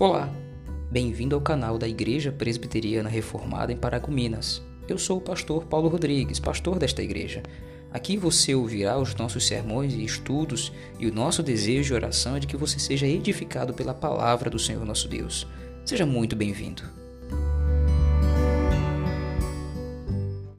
Olá, bem-vindo ao canal da Igreja Presbiteriana Reformada em Paragominas. Eu sou o pastor Paulo Rodrigues, pastor desta igreja. Aqui você ouvirá os nossos sermões e estudos, e o nosso desejo e oração é de que você seja edificado pela palavra do Senhor nosso Deus. Seja muito bem-vindo.